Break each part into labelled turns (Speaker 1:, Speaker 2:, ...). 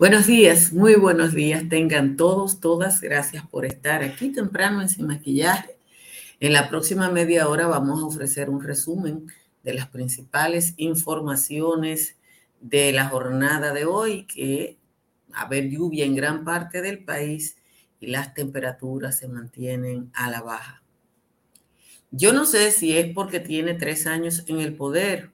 Speaker 1: Buenos días, muy buenos días. Tengan todos, todas, gracias por estar aquí temprano en Sin Maquillaje. En la próxima media hora vamos a ofrecer un resumen de las principales informaciones de la jornada de hoy, que a haber lluvia en gran parte del país y las temperaturas se mantienen a la baja. Yo no sé si es porque tiene tres años en el poder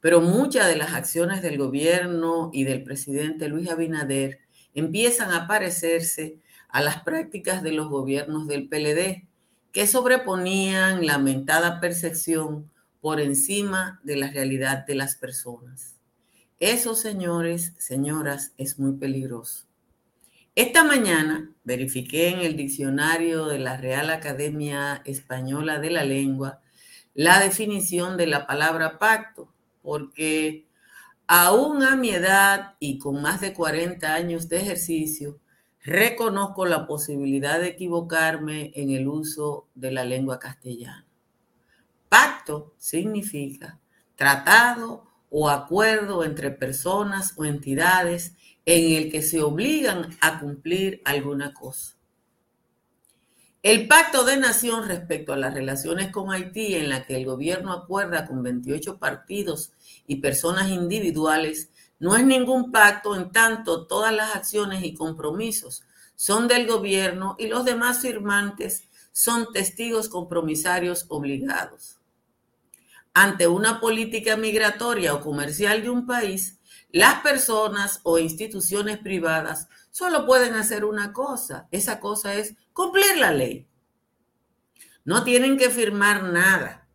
Speaker 1: pero muchas de las acciones del gobierno y del presidente Luis Abinader empiezan a parecerse a las prácticas de los gobiernos del PLD, que sobreponían la mentada percepción por encima de la realidad de las personas. Eso, señores, señoras, es muy peligroso. Esta mañana verifiqué en el diccionario de la Real Academia Española de la Lengua la definición de la palabra pacto porque aún a mi edad y con más de 40 años de ejercicio, reconozco la posibilidad de equivocarme en el uso de la lengua castellana. Pacto significa tratado o acuerdo entre personas o entidades en el que se obligan a cumplir alguna cosa. El pacto de nación respecto a las relaciones con Haití, en la que el gobierno acuerda con 28 partidos y personas individuales, no es ningún pacto en tanto todas las acciones y compromisos son del gobierno y los demás firmantes son testigos compromisarios obligados. Ante una política migratoria o comercial de un país, las personas o instituciones privadas solo pueden hacer una cosa. Esa cosa es cumplir la ley. No tienen que firmar nada.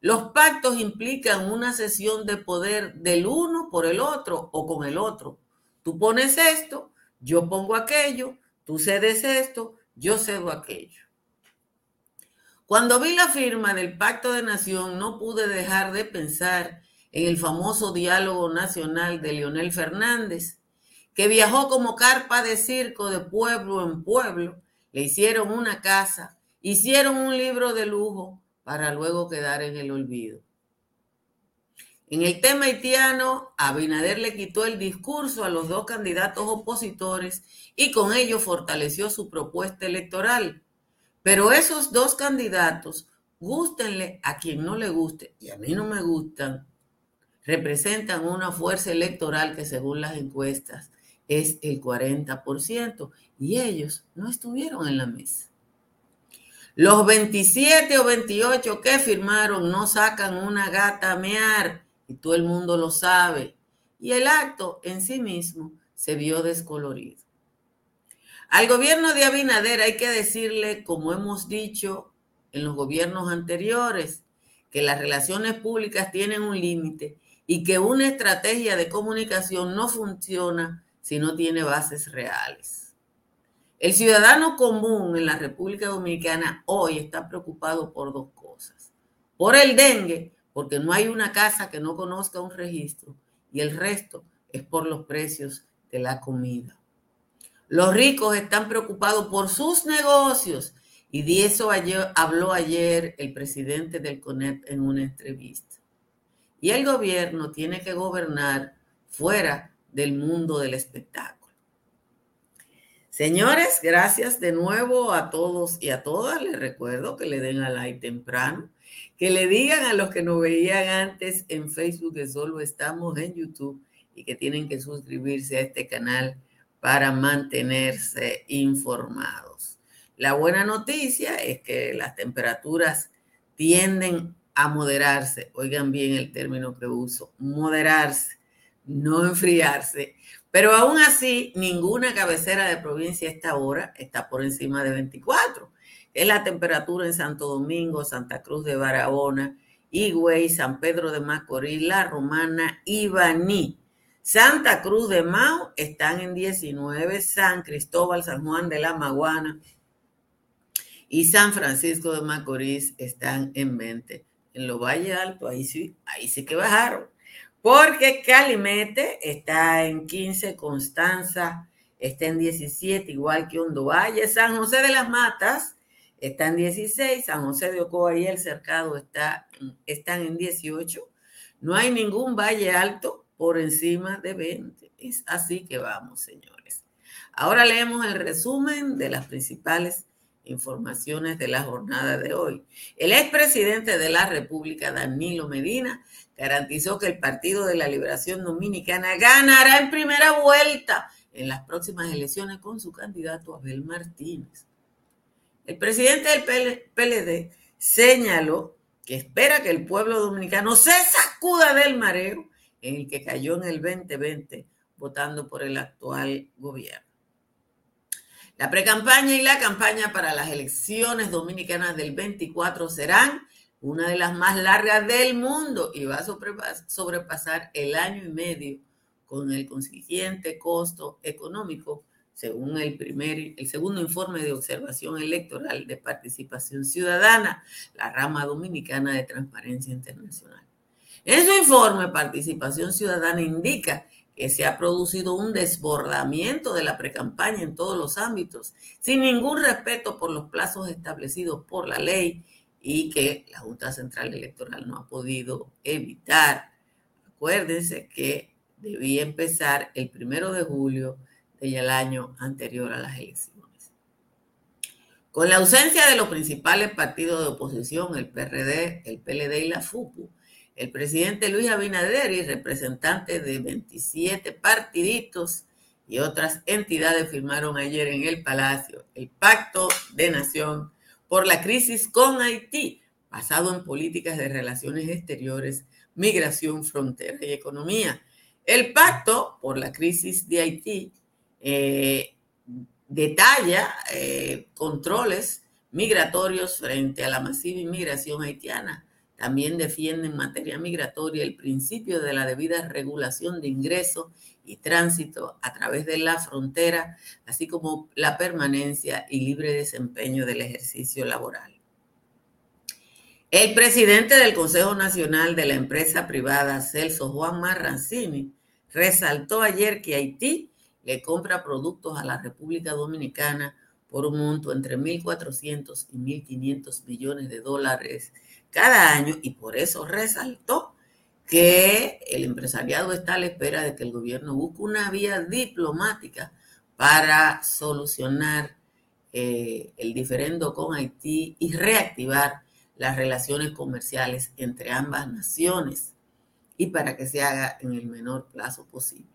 Speaker 1: Los pactos implican una cesión de poder del uno por el otro o con el otro. Tú pones esto, yo pongo aquello, tú cedes esto, yo cedo aquello. Cuando vi la firma del Pacto de Nación, no pude dejar de pensar en el famoso diálogo nacional de Leonel Fernández, que viajó como carpa de circo de pueblo en pueblo le hicieron una casa, hicieron un libro de lujo para luego quedar en el olvido. En el tema haitiano, Abinader le quitó el discurso a los dos candidatos opositores y con ello fortaleció su propuesta electoral. Pero esos dos candidatos, gústenle a quien no le guste, y a mí no me gustan, representan una fuerza electoral que según las encuestas es el 40% y ellos no estuvieron en la mesa. Los 27 o 28 que firmaron no sacan una gata a mear y todo el mundo lo sabe. Y el acto en sí mismo se vio descolorido. Al gobierno de Abinader hay que decirle, como hemos dicho en los gobiernos anteriores, que las relaciones públicas tienen un límite y que una estrategia de comunicación no funciona si no tiene bases reales. El ciudadano común en la República Dominicana hoy está preocupado por dos cosas. Por el dengue, porque no hay una casa que no conozca un registro, y el resto es por los precios de la comida. Los ricos están preocupados por sus negocios y de eso habló ayer el presidente del CONEP en una entrevista. Y el gobierno tiene que gobernar fuera del mundo del espectáculo. Señores, gracias de nuevo a todos y a todas. Les recuerdo que le den a like temprano, que le digan a los que nos veían antes en Facebook que solo estamos en YouTube y que tienen que suscribirse a este canal para mantenerse informados. La buena noticia es que las temperaturas tienden a moderarse. Oigan bien el término que uso, moderarse no enfriarse. Pero aún así, ninguna cabecera de provincia a esta hora está por encima de 24. Es la temperatura en Santo Domingo, Santa Cruz de Barahona, Higüey, San Pedro de Macorís, La Romana y Baní. Santa Cruz de Mao están en 19, San Cristóbal, San Juan de la Maguana y San Francisco de Macorís están en 20. En los Valle Alto, ahí sí, ahí sí que bajaron. Porque Calimete está en 15, Constanza está en 17, igual que Hondo Valle, San José de las Matas está en 16, San José de Ocoa y el Cercado está, están en 18. No hay ningún valle alto por encima de 20. Es así que vamos, señores. Ahora leemos el resumen de las principales informaciones de la jornada de hoy. El expresidente de la República, Danilo Medina, garantizó que el Partido de la Liberación Dominicana ganará en primera vuelta en las próximas elecciones con su candidato Abel Martínez. El presidente del PLD señaló que espera que el pueblo dominicano se sacuda del mareo en el que cayó en el 2020 votando por el actual gobierno. La precampaña y la campaña para las elecciones dominicanas del 24 serán una de las más largas del mundo y va a sobrepasar el año y medio con el consiguiente costo económico, según el, primer, el segundo informe de observación electoral de participación ciudadana, la rama dominicana de Transparencia Internacional. En su informe, Participación Ciudadana indica que se ha producido un desbordamiento de la precampaña en todos los ámbitos, sin ningún respeto por los plazos establecidos por la ley y que la Junta Central Electoral no ha podido evitar. Acuérdense que debía empezar el primero de julio del año anterior a las elecciones. Con la ausencia de los principales partidos de oposición, el PRD, el PLD y la FUPU, el presidente Luis Abinader y representantes de 27 partiditos y otras entidades firmaron ayer en el Palacio el Pacto de Nación por la crisis con Haití, basado en políticas de relaciones exteriores, migración, frontera y economía. El pacto por la crisis de Haití eh, detalla eh, controles migratorios frente a la masiva inmigración haitiana también defiende en materia migratoria el principio de la debida regulación de ingreso y tránsito a través de la frontera, así como la permanencia y libre desempeño del ejercicio laboral. El presidente del Consejo Nacional de la empresa privada, Celso Juan Marrancini, resaltó ayer que Haití le compra productos a la República Dominicana por un monto entre 1.400 y 1.500 millones de dólares cada año y por eso resaltó que el empresariado está a la espera de que el gobierno busque una vía diplomática para solucionar eh, el diferendo con Haití y reactivar las relaciones comerciales entre ambas naciones y para que se haga en el menor plazo posible.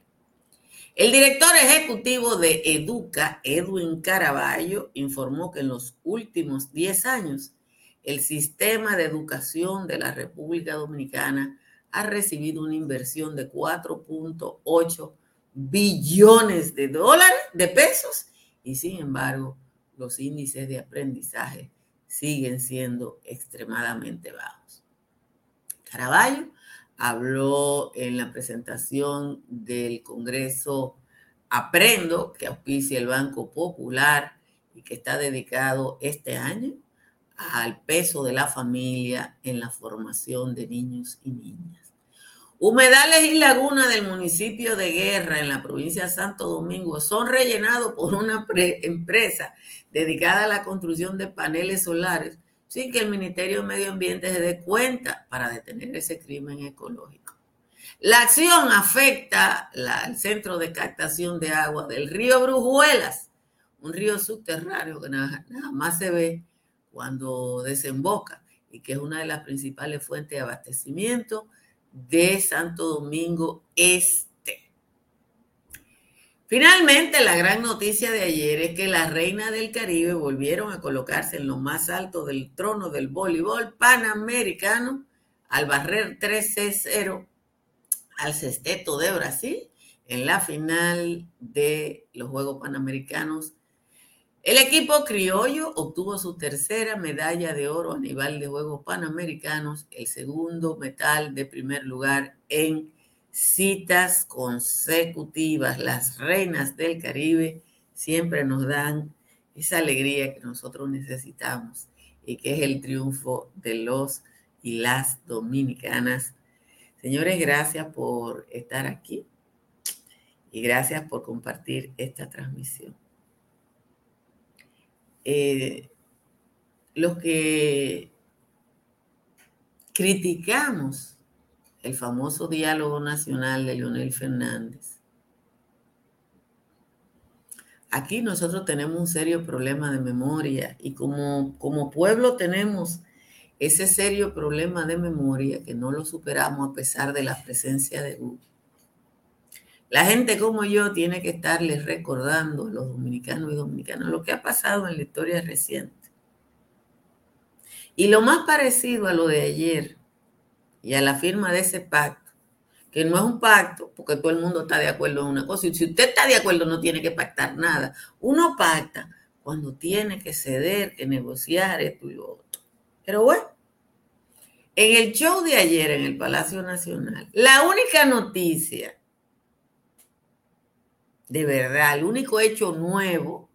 Speaker 1: El director ejecutivo de Educa, Edwin Caraballo, informó que en los últimos 10 años el sistema de educación de la República Dominicana ha recibido una inversión de 4.8 billones de dólares, de pesos, y sin embargo los índices de aprendizaje siguen siendo extremadamente bajos. Caraballo habló en la presentación del Congreso Aprendo, que auspicia el Banco Popular y que está dedicado este año al peso de la familia en la formación de niños y niñas. Humedales y lagunas del municipio de Guerra en la provincia de Santo Domingo son rellenados por una empresa dedicada a la construcción de paneles solares sin que el Ministerio de Medio Ambiente se dé cuenta para detener ese crimen ecológico. La acción afecta al centro de captación de agua del río Brujuelas, un río subterráneo que nada más se ve cuando desemboca y que es una de las principales fuentes de abastecimiento de Santo Domingo Este. Finalmente, la gran noticia de ayer es que las reinas del Caribe volvieron a colocarse en lo más alto del trono del voleibol panamericano al barrer 13-0 al Sesteto de Brasil en la final de los Juegos Panamericanos el equipo criollo obtuvo su tercera medalla de oro a nivel de Juegos Panamericanos, el segundo metal de primer lugar en citas consecutivas. Las reinas del Caribe siempre nos dan esa alegría que nosotros necesitamos y que es el triunfo de los y las dominicanas. Señores, gracias por estar aquí y gracias por compartir esta transmisión. Eh, los que criticamos el famoso diálogo nacional de Leonel Fernández, aquí nosotros tenemos un serio problema de memoria y como, como pueblo tenemos ese serio problema de memoria que no lo superamos a pesar de la presencia de Google. La gente como yo tiene que estarles recordando a los dominicanos y dominicanas lo que ha pasado en la historia reciente. Y lo más parecido a lo de ayer y a la firma de ese pacto, que no es un pacto porque todo el mundo está de acuerdo en una cosa. Y si usted está de acuerdo no tiene que pactar nada. Uno pacta cuando tiene que ceder, que negociar esto y lo otro. Pero bueno, en el show de ayer en el Palacio Nacional, la única noticia, de verdad, el único hecho nuevo,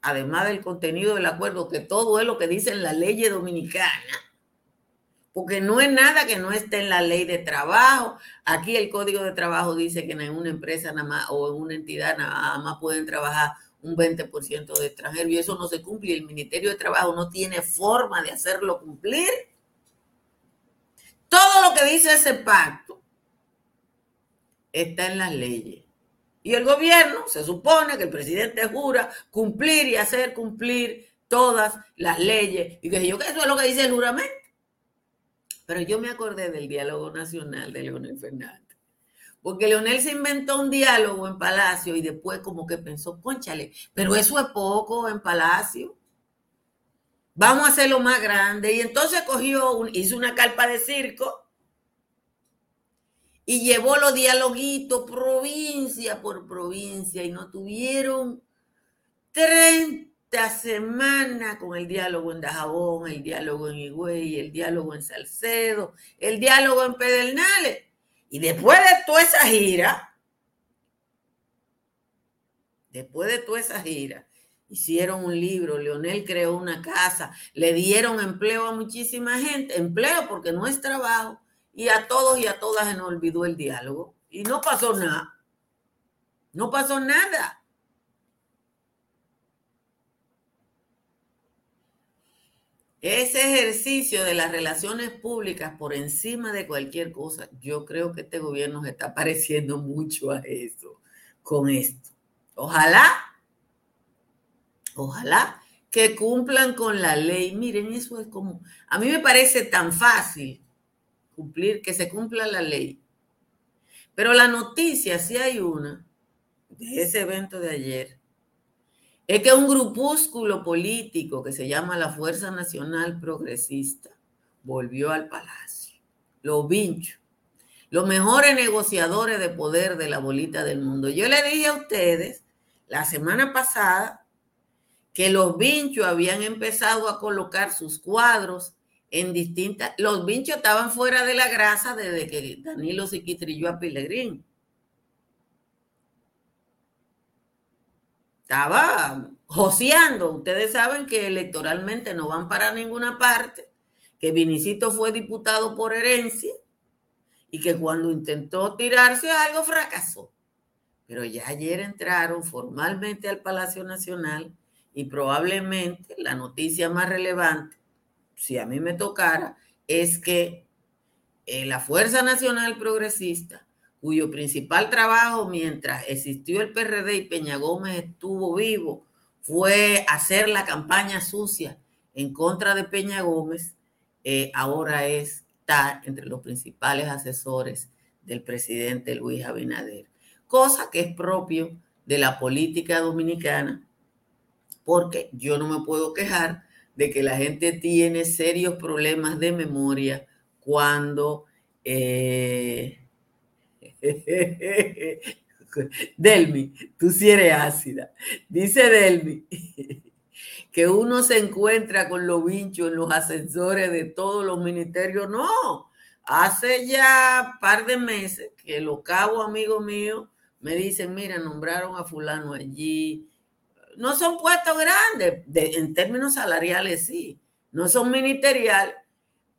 Speaker 1: además del contenido del acuerdo, que todo es lo que dice en la ley dominicana, porque no es nada que no esté en la ley de trabajo. Aquí el código de trabajo dice que en una empresa nada más o en una entidad nada más pueden trabajar un 20% de extranjeros y eso no se cumple. El Ministerio de Trabajo no tiene forma de hacerlo cumplir. Todo lo que dice ese pacto está en las leyes. Y el gobierno, se supone que el presidente jura cumplir y hacer cumplir todas las leyes. Y que yo que eso es lo que dice el juramento. Pero yo me acordé del diálogo nacional de Leonel Fernández. Porque Leonel se inventó un diálogo en Palacio y después como que pensó, conchale, pero eso es poco en Palacio vamos a hacerlo más grande. Y entonces cogió, hizo una carpa de circo y llevó los dialoguitos provincia por provincia y no tuvieron 30 semanas con el diálogo en Dajabón, el diálogo en Higüey, el diálogo en Salcedo, el diálogo en Pedernales. Y después de toda esa gira, después de toda esa gira, hicieron un libro, Leonel creó una casa, le dieron empleo a muchísima gente, empleo porque no es trabajo, y a todos y a todas se nos olvidó el diálogo. Y no pasó nada. No pasó nada. Ese ejercicio de las relaciones públicas por encima de cualquier cosa, yo creo que este gobierno se está pareciendo mucho a eso con esto. Ojalá Ojalá que cumplan con la ley. Miren, eso es como, a mí me parece tan fácil cumplir, que se cumpla la ley. Pero la noticia, si hay una, de ese evento de ayer, es que un grupúsculo político que se llama la Fuerza Nacional Progresista volvió al palacio. Los vinchos, los mejores negociadores de poder de la bolita del mundo. Yo le dije a ustedes la semana pasada que los vinchos habían empezado a colocar sus cuadros en distintas... Los vinchos estaban fuera de la grasa desde que Danilo se quitrilló a Pilegrín. Estaba joseando. Ustedes saben que electoralmente no van para ninguna parte, que Vinicito fue diputado por herencia y que cuando intentó tirarse algo fracasó. Pero ya ayer entraron formalmente al Palacio Nacional y probablemente la noticia más relevante, si a mí me tocara, es que eh, la Fuerza Nacional Progresista, cuyo principal trabajo mientras existió el PRD y Peña Gómez estuvo vivo, fue hacer la campaña sucia en contra de Peña Gómez, eh, ahora está entre los principales asesores del presidente Luis Abinader, cosa que es propio de la política dominicana porque yo no me puedo quejar de que la gente tiene serios problemas de memoria cuando... Eh, Delmi, tú sí eres ácida. Dice Delmi que uno se encuentra con los vinchos en los ascensores de todos los ministerios. No, hace ya par de meses que los cabos amigos míos me dicen, mira, nombraron a fulano allí, no son puestos grandes, en términos salariales sí, no son ministeriales,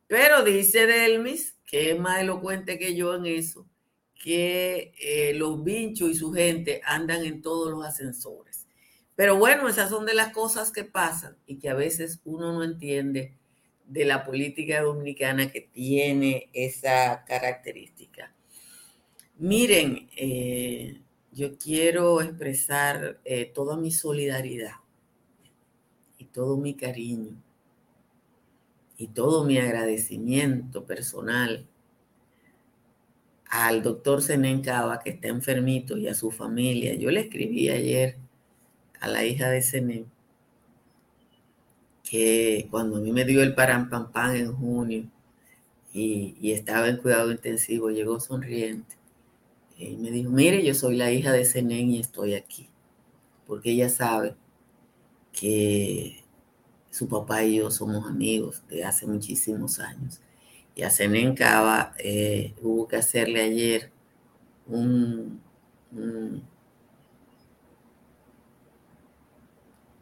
Speaker 1: pero dice Delmis, que es más elocuente que yo en eso, que eh, los vinchos y su gente andan en todos los ascensores. Pero bueno, esas son de las cosas que pasan y que a veces uno no entiende de la política dominicana que tiene esa característica. Miren, eh, yo quiero expresar eh, toda mi solidaridad y todo mi cariño y todo mi agradecimiento personal al doctor Zenén Cava, que está enfermito, y a su familia. Yo le escribí ayer a la hija de Zenén que cuando a mí me dio el parampampán en junio y, y estaba en cuidado intensivo, llegó sonriente y me dijo, mire, yo soy la hija de Zenén y estoy aquí, porque ella sabe que su papá y yo somos amigos de hace muchísimos años. Y a Zenén Cava eh, hubo que hacerle ayer un, un,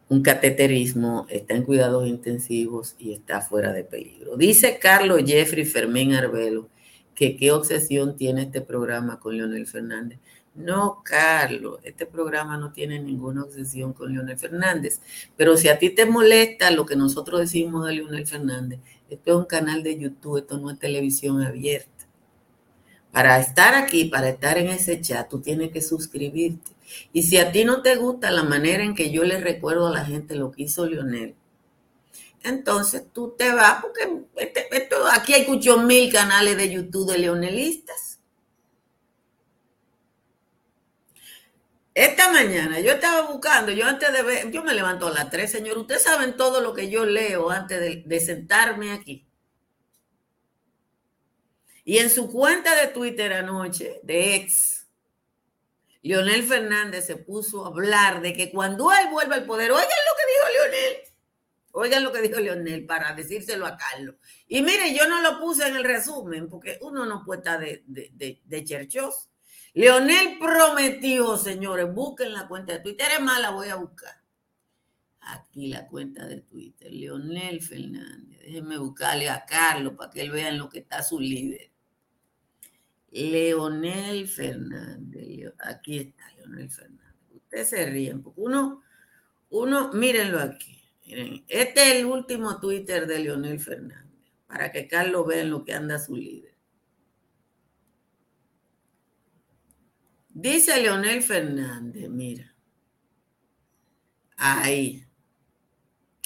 Speaker 1: un cateterismo, está en cuidados intensivos y está fuera de peligro. Dice Carlos Jeffrey Fermín Arbelo que qué obsesión tiene este programa con Leonel Fernández. No, Carlos, este programa no tiene ninguna obsesión con Leonel Fernández. Pero si a ti te molesta lo que nosotros decimos de Leonel Fernández, esto es un canal de YouTube, esto no es televisión abierta. Para estar aquí, para estar en ese chat, tú tienes que suscribirte. Y si a ti no te gusta la manera en que yo le recuerdo a la gente lo que hizo Leonel, entonces tú te vas, porque aquí hay muchos mil canales de YouTube de leonelistas. Esta mañana yo estaba buscando, yo antes de ver, yo me levanto a las 3, señor. Ustedes saben todo lo que yo leo antes de, de sentarme aquí. Y en su cuenta de Twitter anoche, de ex, Leonel Fernández se puso a hablar de que cuando él vuelva al poder, oigan lo que dijo Leonel, Oigan lo que dijo Leonel para decírselo a Carlos. Y mire, yo no lo puse en el resumen porque uno no puede estar de, de, de, cherchos. Leonel prometió, señores, busquen la cuenta de Twitter. Es más, la voy a buscar. Aquí la cuenta de Twitter. Leonel Fernández. Déjenme buscarle a Carlos para que él vea lo que está su líder. Leonel Fernández. Aquí está Leonel Fernández. Ustedes se ríen porque uno, uno, mírenlo aquí. Miren, este es el último Twitter de Leonel Fernández, para que Carlos vea en lo que anda su líder. Dice Leonel Fernández, mira, ahí,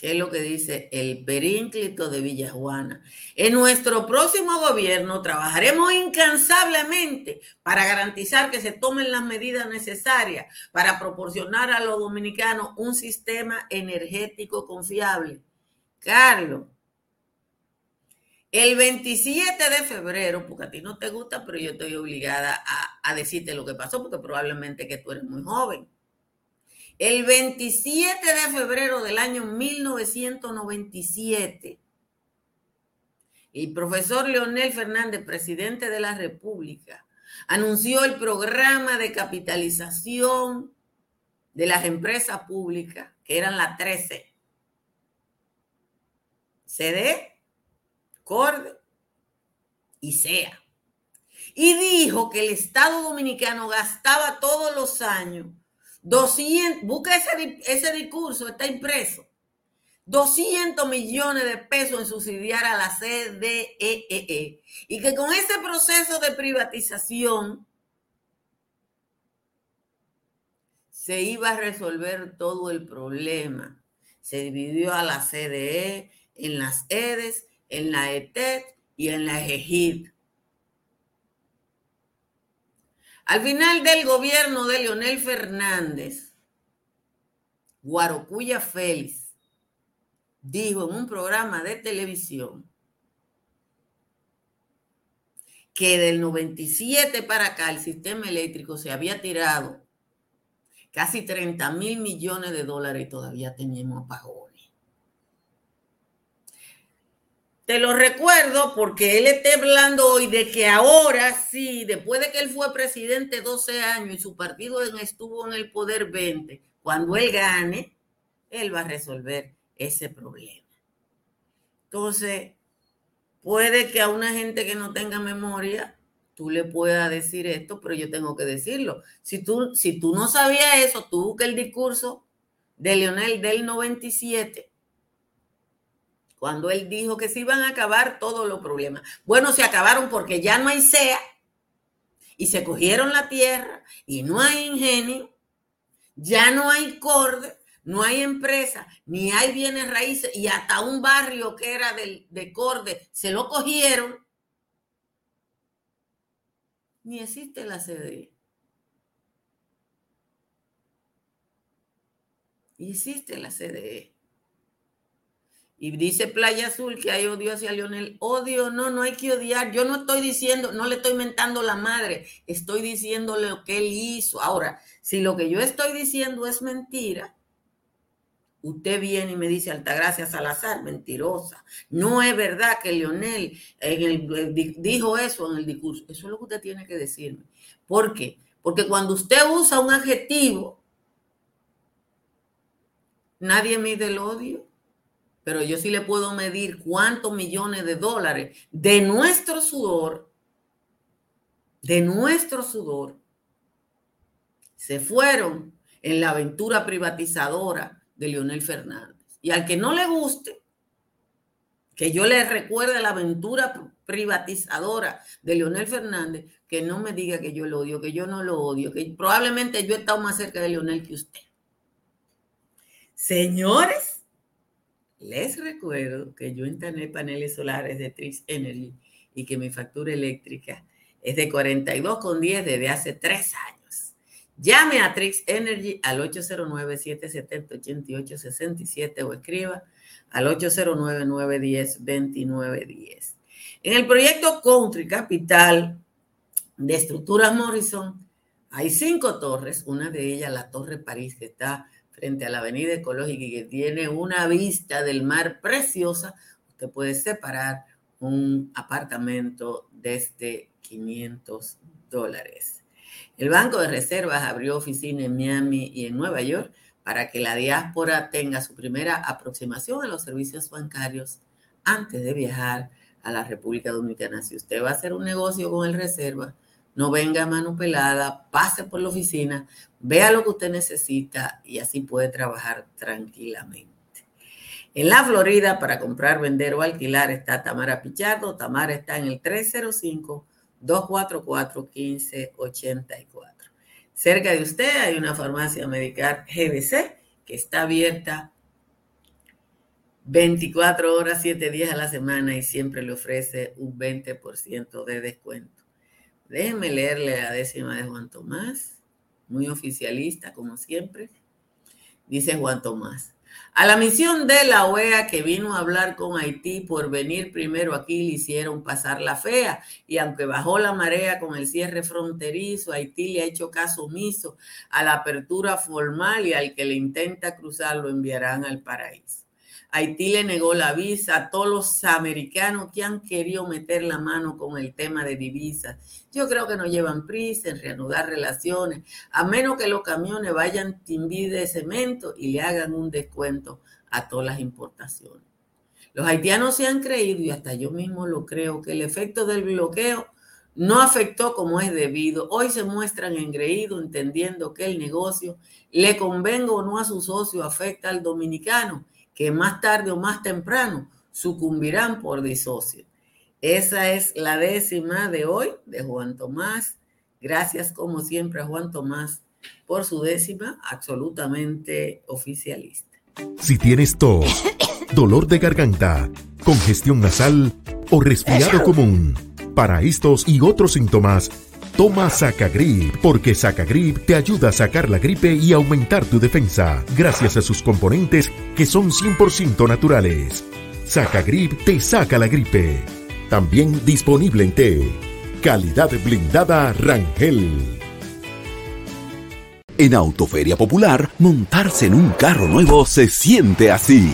Speaker 1: ¿Qué es lo que dice el perínclito de Villajuana. En nuestro próximo gobierno trabajaremos incansablemente para garantizar que se tomen las medidas necesarias para proporcionar a los dominicanos un sistema energético confiable. Carlos, el 27 de febrero, porque a ti no te gusta, pero yo estoy obligada a, a decirte lo que pasó, porque probablemente que tú eres muy joven. El 27 de febrero del año 1997, el profesor Leonel Fernández, presidente de la República, anunció el programa de capitalización de las empresas públicas, que eran las 13. CD, CORDE y SEA. Y dijo que el Estado dominicano gastaba todos los años 200, busca ese, ese discurso, está impreso. 200 millones de pesos en subsidiar a la CDEE. E e. Y que con ese proceso de privatización se iba a resolver todo el problema. Se dividió a la CDE en las EDES, en la ETET y en la EGID. Al final del gobierno de Leonel Fernández, Guarocuya Félix dijo en un programa de televisión que del 97 para acá el sistema eléctrico se había tirado casi 30 mil millones de dólares y todavía teníamos apagón. Te lo recuerdo porque él está hablando hoy de que ahora sí, después de que él fue presidente 12 años y su partido estuvo en el poder 20, cuando él gane, él va a resolver ese problema. Entonces, puede que a una gente que no tenga memoria, tú le puedas decir esto, pero yo tengo que decirlo. Si tú, si tú no sabías eso, tú busca el discurso de Leonel del 97 cuando él dijo que se iban a acabar todos los problemas. Bueno, se acabaron porque ya no hay SEA y se cogieron la tierra y no hay ingenio, ya no hay corde, no hay empresa, ni hay bienes raíces y hasta un barrio que era de, de corde se lo cogieron, ni existe la CDI. Y existe la CDE. Y dice Playa Azul que hay odio hacia Leonel. Odio, no, no hay que odiar. Yo no estoy diciendo, no le estoy mentando la madre, estoy diciendo lo que él hizo. Ahora, si lo que yo estoy diciendo es mentira, usted viene y me dice Altagracia Salazar, mentirosa. No es verdad que Leonel dijo eso en el discurso. Eso es lo que usted tiene que decirme. ¿Por qué? Porque cuando usted usa un adjetivo, nadie mide el odio pero yo sí le puedo medir cuántos millones de dólares de nuestro sudor, de nuestro sudor, se fueron en la aventura privatizadora de Leonel Fernández. Y al que no le guste, que yo le recuerde la aventura privatizadora de Leonel Fernández, que no me diga que yo lo odio, que yo no lo odio, que probablemente yo he estado más cerca de Leonel que usted. Señores, les recuerdo que yo instalé paneles solares de Trix Energy y que mi factura eléctrica es de 42,10 desde hace tres años. Llame a Trix Energy al 809-770-8867 o escriba al 809-910-2910. En el proyecto Country Capital de Estructuras Morrison hay cinco torres, una de ellas la Torre París que está frente a la avenida ecológica y que tiene una vista del mar preciosa, usted puede separar un apartamento desde 500 dólares. El Banco de Reservas abrió oficina en Miami y en Nueva York para que la diáspora tenga su primera aproximación a los servicios bancarios antes de viajar a la República Dominicana. Si usted va a hacer un negocio con el Reserva, no venga mano pelada, pase por la oficina, vea lo que usted necesita y así puede trabajar tranquilamente. En la Florida, para comprar, vender o alquilar, está Tamara Pichardo. Tamara está en el 305-244-1584. Cerca de usted hay una farmacia medical GBC que está abierta 24 horas, 7 días a la semana y siempre le ofrece un 20% de descuento. Déjenme leerle la décima de Juan Tomás, muy oficialista como siempre. Dice Juan Tomás. A la misión de la OEA que vino a hablar con Haití por venir primero aquí le hicieron pasar la fea y aunque bajó la marea con el cierre fronterizo, Haití le ha hecho caso omiso a la apertura formal y al que le intenta cruzar lo enviarán al paraíso. Haití le negó la visa a todos los americanos que han querido meter la mano con el tema de divisas. Yo creo que no llevan prisa en reanudar relaciones, a menos que los camiones vayan timbi de cemento y le hagan un descuento a todas las importaciones. Los haitianos se han creído, y hasta yo mismo lo creo, que el efecto del bloqueo no afectó como es debido. Hoy se muestran engreídos entendiendo que el negocio, le convenga o no a su socio, afecta al dominicano que más tarde o más temprano sucumbirán por disocio. Esa es la décima de hoy de Juan Tomás. Gracias como siempre a Juan Tomás por su décima absolutamente oficialista.
Speaker 2: Si tienes tos, dolor de garganta, congestión nasal o resfriado común, para estos y otros síntomas, Toma Sacagrip, porque Sacagrip te ayuda a sacar la gripe y aumentar tu defensa, gracias a sus componentes que son 100% naturales. Sacagrip te saca la gripe. También disponible en té. Calidad blindada Rangel. En Autoferia Popular, montarse en un carro nuevo se siente así.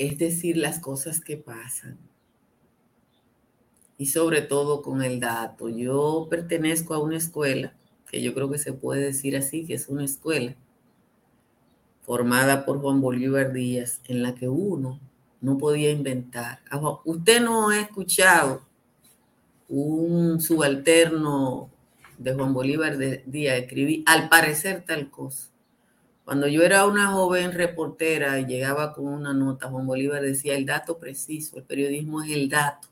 Speaker 1: es decir las cosas que pasan. Y sobre todo con el dato. Yo pertenezco a una escuela, que yo creo que se puede decir así, que es una escuela formada por Juan Bolívar Díaz, en la que uno no podía inventar. Usted no ha escuchado un subalterno de Juan Bolívar Díaz escribir, al parecer tal cosa. Cuando yo era una joven reportera y llegaba con una nota, Juan Bolívar decía el dato preciso, el periodismo es el dato.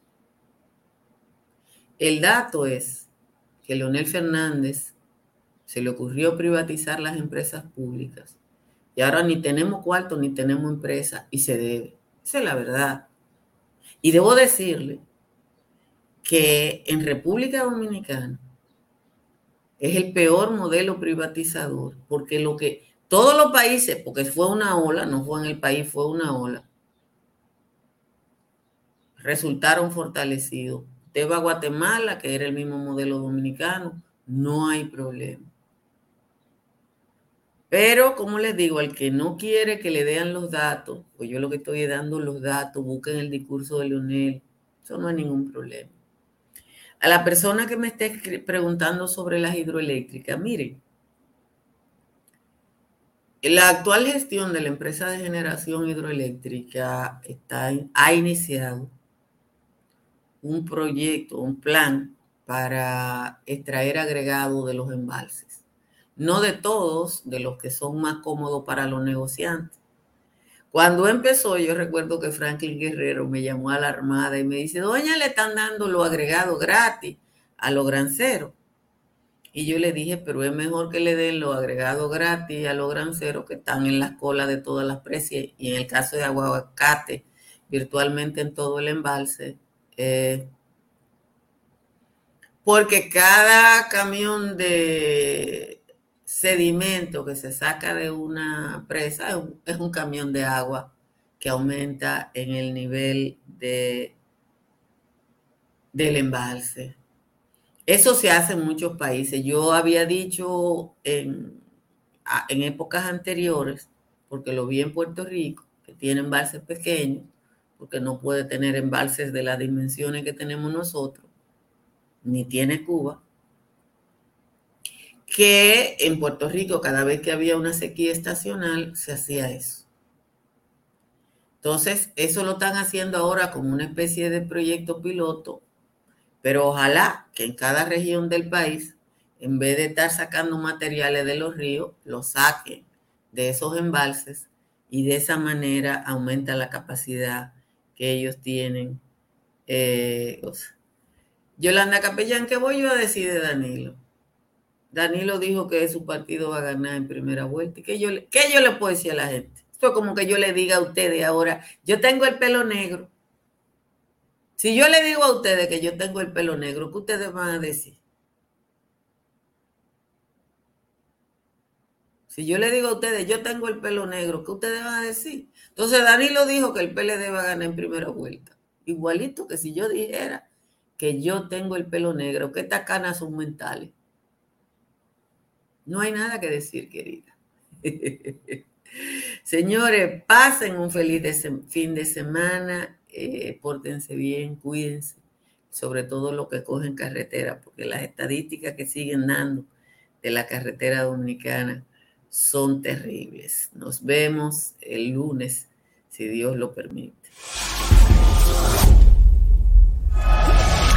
Speaker 1: El dato es que Leonel Fernández se le ocurrió privatizar las empresas públicas y ahora ni tenemos cuarto ni tenemos empresa y se debe. Esa es la verdad. Y debo decirle que en República Dominicana es el peor modelo privatizador porque lo que todos los países, porque fue una ola, no fue en el país, fue una ola, resultaron fortalecidos. Usted va a Guatemala, que era el mismo modelo dominicano, no hay problema. Pero, como les digo, al que no quiere que le den los datos, pues yo lo que estoy dando los datos, busquen el discurso de Leonel, eso no es ningún problema. A la persona que me esté preguntando sobre las hidroeléctricas, miren, la actual gestión de la empresa de generación hidroeléctrica está, ha iniciado un proyecto, un plan para extraer agregado de los embalses. No de todos, de los que son más cómodos para los negociantes. Cuando empezó, yo recuerdo que Franklin Guerrero me llamó a la Armada y me dice, doña, le están dando lo agregado gratis a los granceros. Y yo le dije, pero es mejor que le den los agregados gratis a los granceros que están en las colas de todas las precios y en el caso de aguacate, virtualmente en todo el embalse. Eh, porque cada camión de sedimento que se saca de una presa es un, es un camión de agua que aumenta en el nivel de, del embalse. Eso se hace en muchos países. Yo había dicho en, épocas anteriores, porque lo vi en Puerto Rico, que tiene embalses pequeños, porque no puede tener embalses de las dimensiones que tenemos nosotros, ni tiene Cuba, que en Puerto Rico cada vez que había una sequía estacional se hacía eso. Entonces, eso lo están haciendo ahora como una especie de proyecto piloto pero ojalá que en cada región del país, en vez de estar sacando materiales de los ríos, los saquen de esos embalses y de esa manera aumenta la capacidad que ellos tienen. Eh, Yolanda Capellán, ¿qué voy yo a decir de Danilo? Danilo dijo que su partido va a ganar en primera vuelta. ¿Qué yo, qué yo le puedo decir a la gente? Esto es como que yo le diga a ustedes ahora, yo tengo el pelo negro si yo le digo a ustedes que yo tengo el pelo negro, ¿qué ustedes van a decir? Si yo le digo a ustedes, yo tengo el pelo negro, ¿qué ustedes van a decir? Entonces Danilo dijo que el PLD va a ganar en primera vuelta. Igualito que si yo dijera que yo tengo el pelo negro, que estas canas son mentales. No hay nada que decir, querida. Señores, pasen un feliz fin de semana eh, pórtense bien, cuídense, sobre todo lo que cogen carretera, porque las estadísticas que siguen dando de la carretera dominicana son terribles. Nos vemos el lunes, si Dios lo permite.